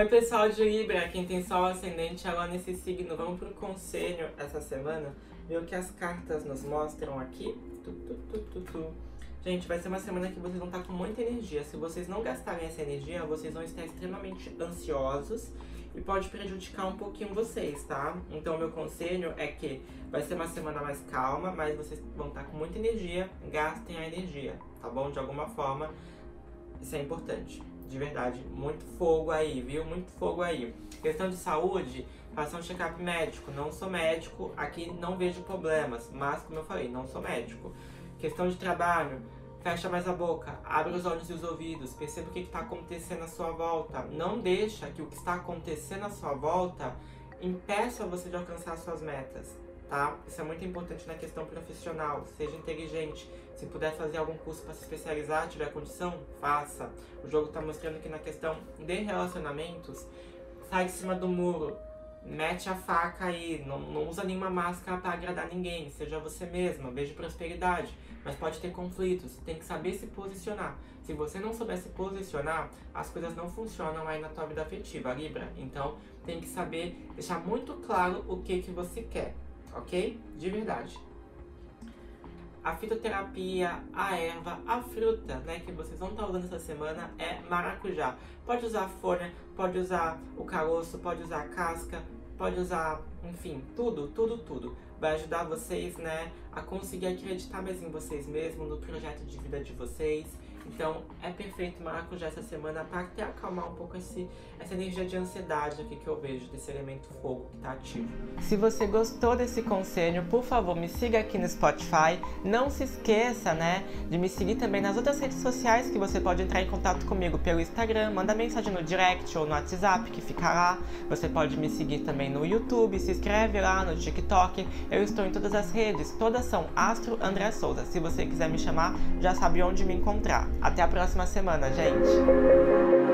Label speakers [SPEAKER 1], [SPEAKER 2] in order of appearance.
[SPEAKER 1] Oi pessoal de Libra, quem tem sol ascendente agora nesse signo, vamos pro conselho essa semana, ver o que as cartas nos mostram aqui. Tu, tu, tu, Gente, vai ser uma semana que vocês vão estar com muita energia. Se vocês não gastarem essa energia, vocês vão estar extremamente ansiosos e pode prejudicar um pouquinho vocês, tá? Então, meu conselho é que vai ser uma semana mais calma, mas vocês vão estar com muita energia, gastem a energia, tá bom? De alguma forma, isso é importante de verdade, muito fogo aí, viu? Muito fogo aí. Questão de saúde, faça um check-up médico. Não sou médico, aqui não vejo problemas, mas como eu falei, não sou médico. Questão de trabalho, fecha mais a boca, abre os olhos e os ouvidos, perceba o que está acontecendo à sua volta. Não deixa que o que está acontecendo à sua volta impeça você de alcançar suas metas tá? Isso é muito importante na questão profissional. Seja inteligente. Se puder fazer algum curso para se especializar, tiver condição, faça. O jogo está mostrando que na questão de relacionamentos, sai de cima do muro, mete a faca aí, não, não usa nenhuma máscara para agradar ninguém, seja você mesma, veja prosperidade, mas pode ter conflitos, tem que saber se posicionar. Se você não souber se posicionar, as coisas não funcionam aí na tua vida afetiva, Libra. Então, tem que saber deixar muito claro o que que você quer ok? De verdade. A fitoterapia, a erva, a fruta, né, que vocês vão estar usando essa semana é maracujá. Pode usar a folha, pode usar o caroço, pode usar a casca, pode usar, enfim, tudo, tudo, tudo. Vai ajudar vocês, né, a conseguir acreditar mais em vocês mesmos, no projeto de vida de vocês então é perfeito maracujá essa semana para até acalmar um pouco esse, essa energia de ansiedade aqui que eu vejo desse elemento fogo que está ativo. Se você gostou desse conselho, por favor, me siga aqui no Spotify. Não se esqueça, né, de me seguir também nas outras redes sociais que você pode entrar em contato comigo pelo Instagram, manda mensagem no direct ou no WhatsApp que fica lá. Você pode me seguir também no YouTube, se inscreve lá no TikTok. Eu estou em todas as redes, todas são Astro André Souza. Se você quiser me chamar, já sabe onde me encontrar. Até a próxima semana, gente!